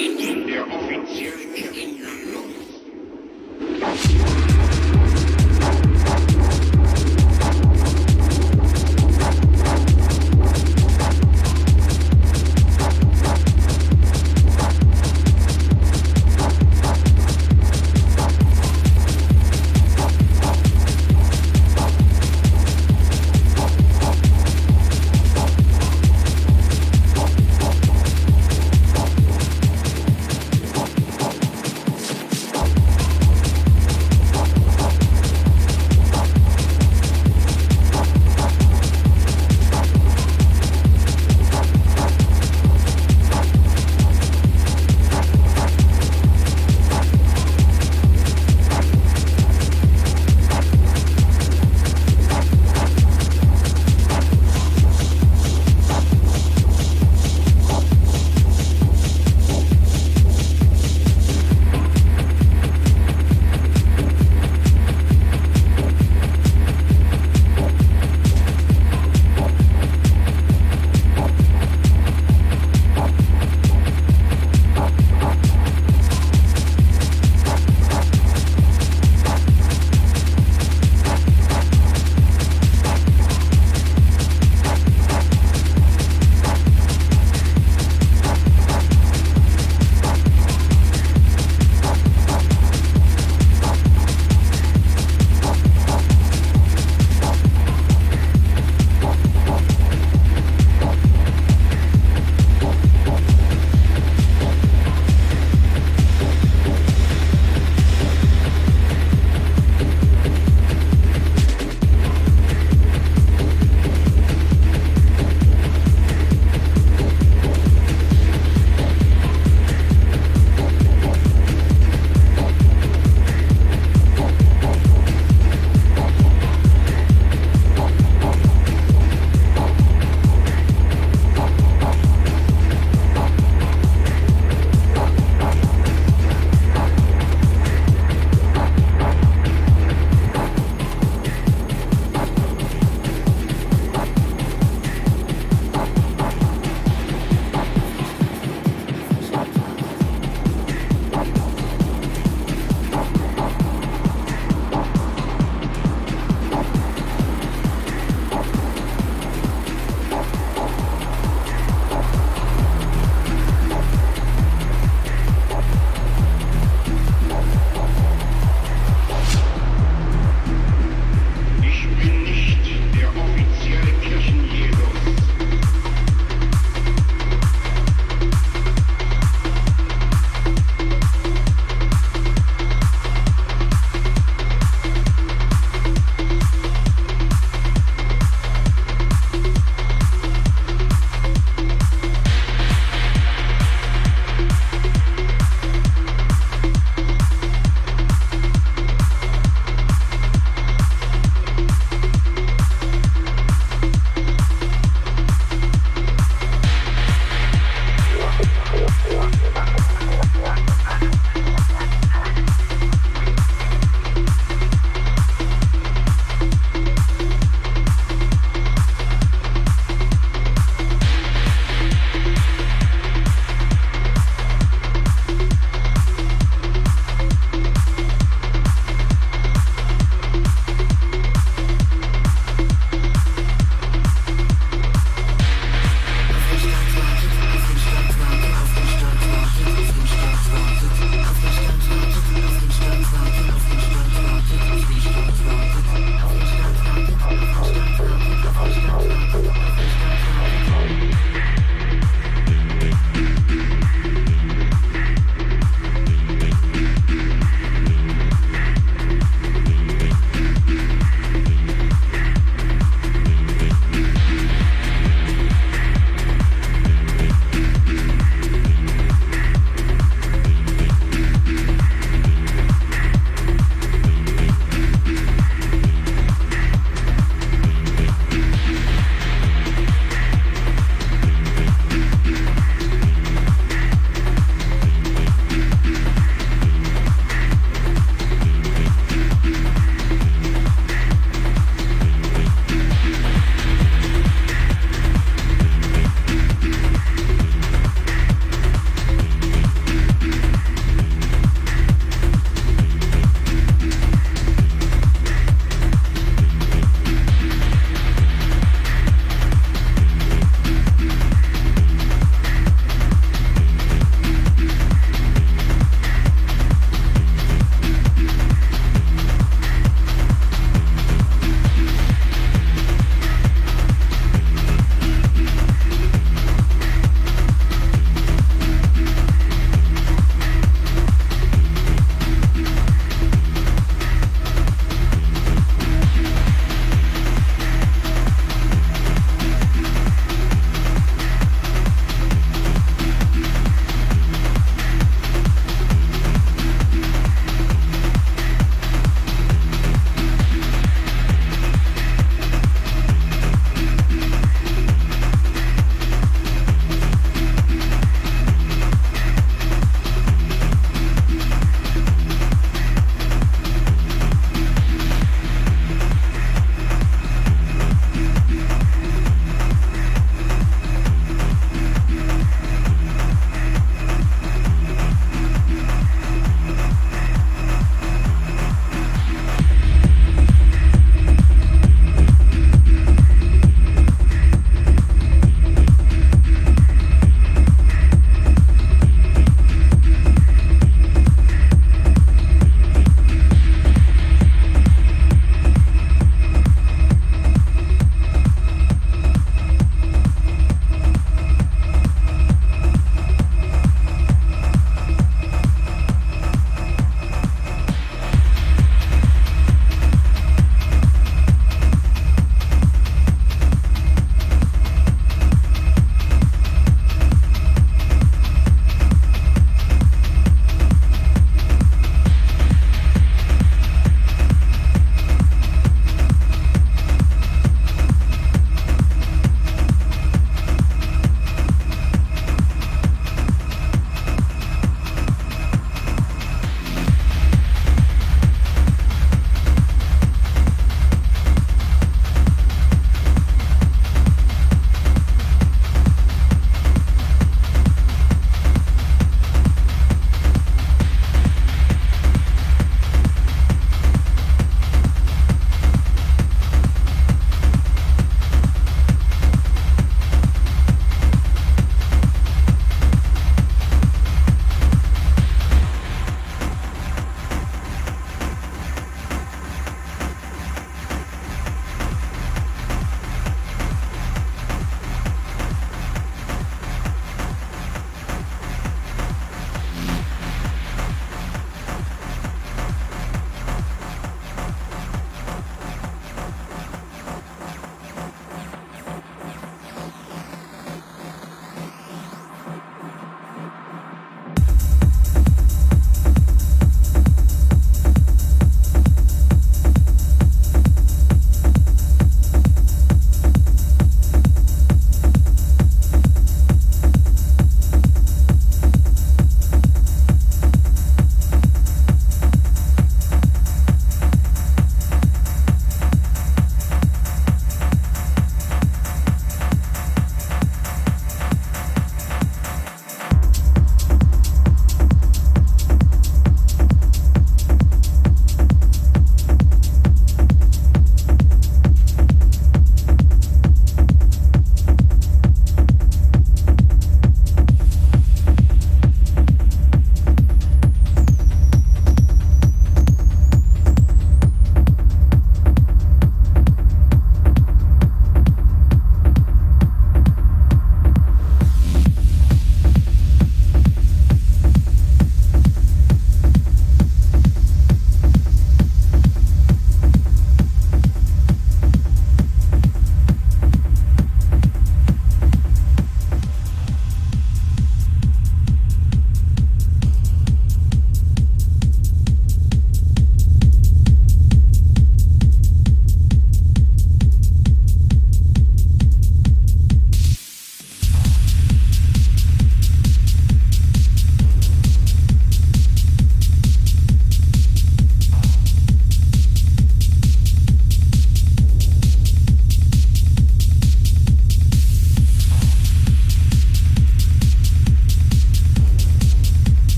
Nicht der offiziellen Kirchenlehre.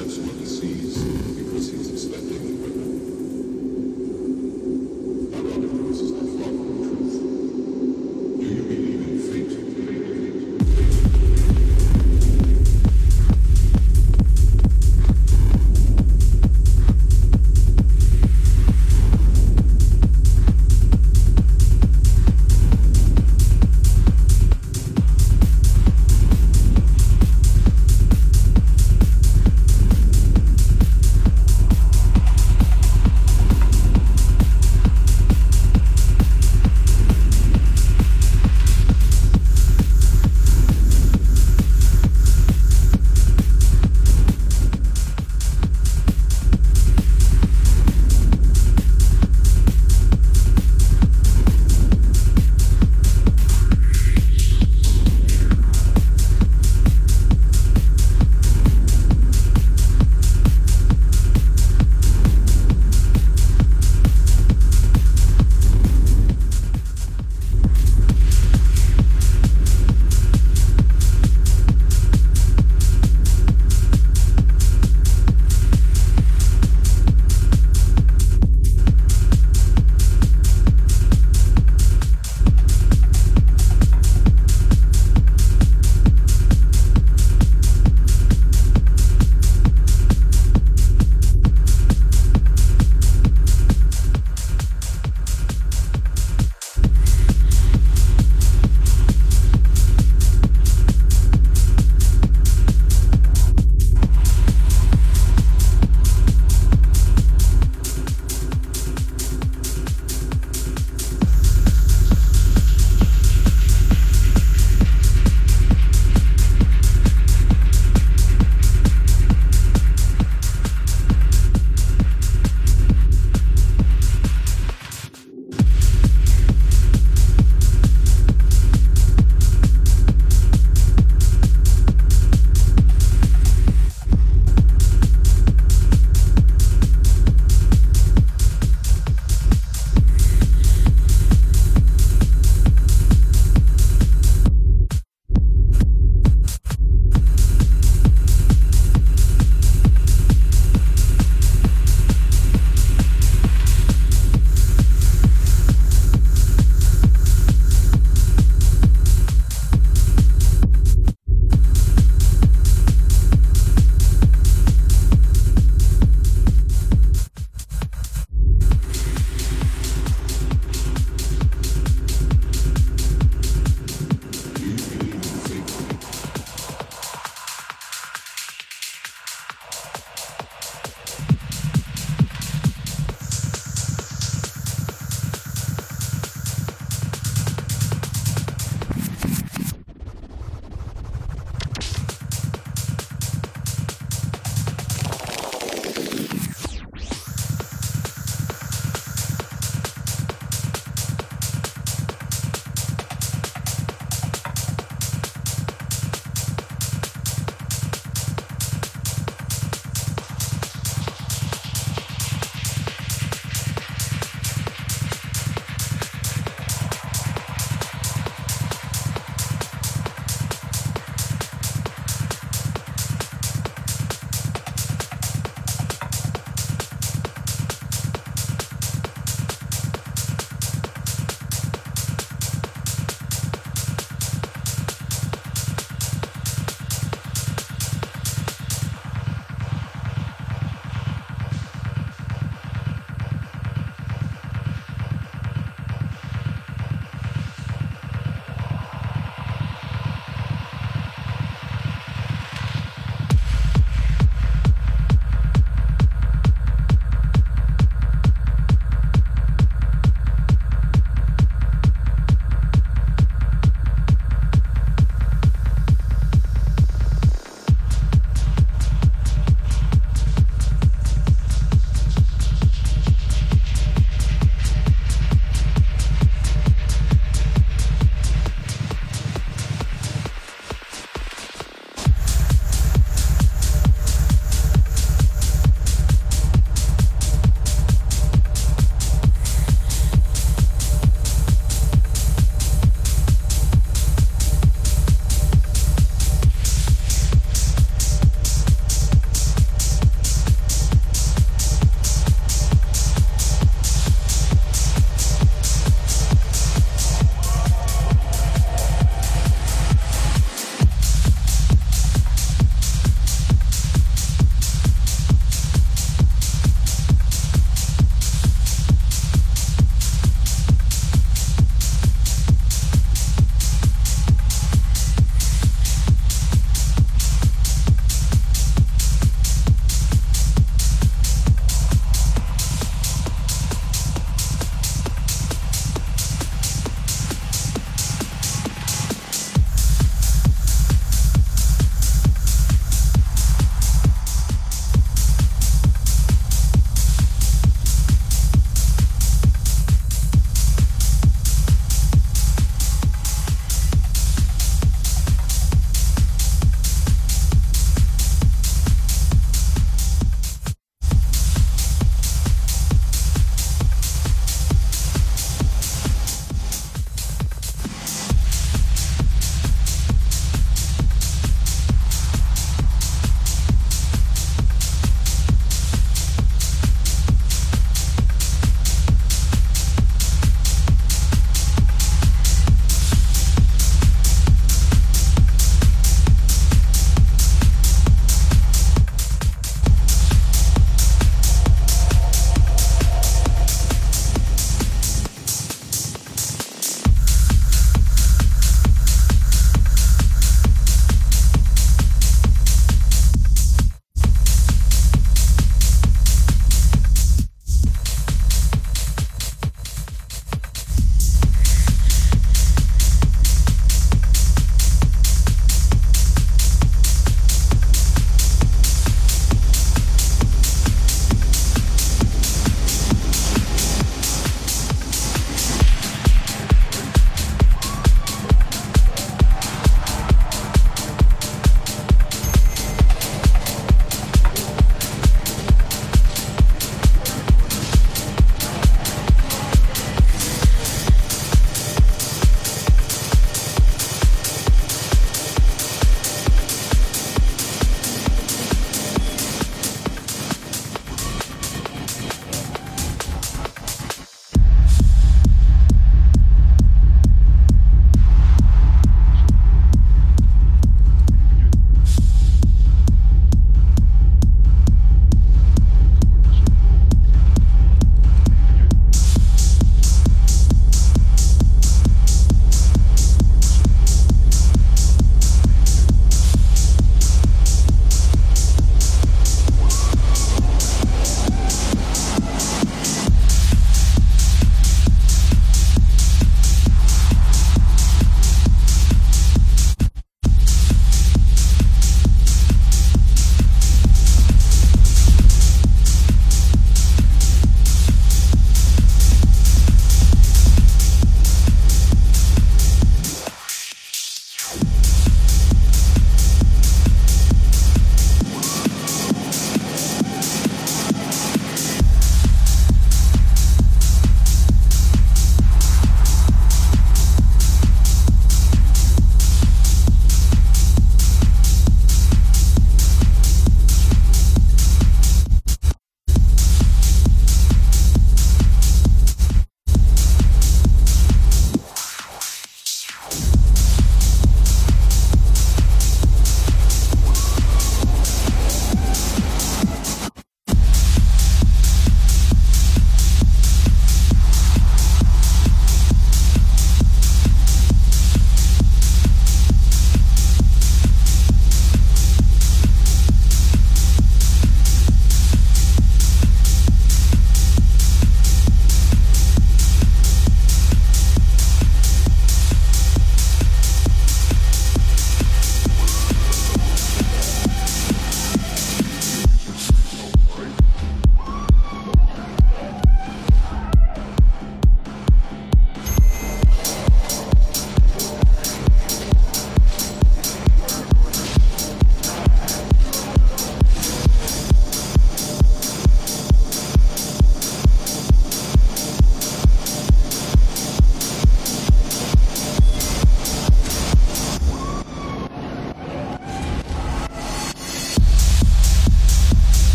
Accepts what he sees because he's expecting the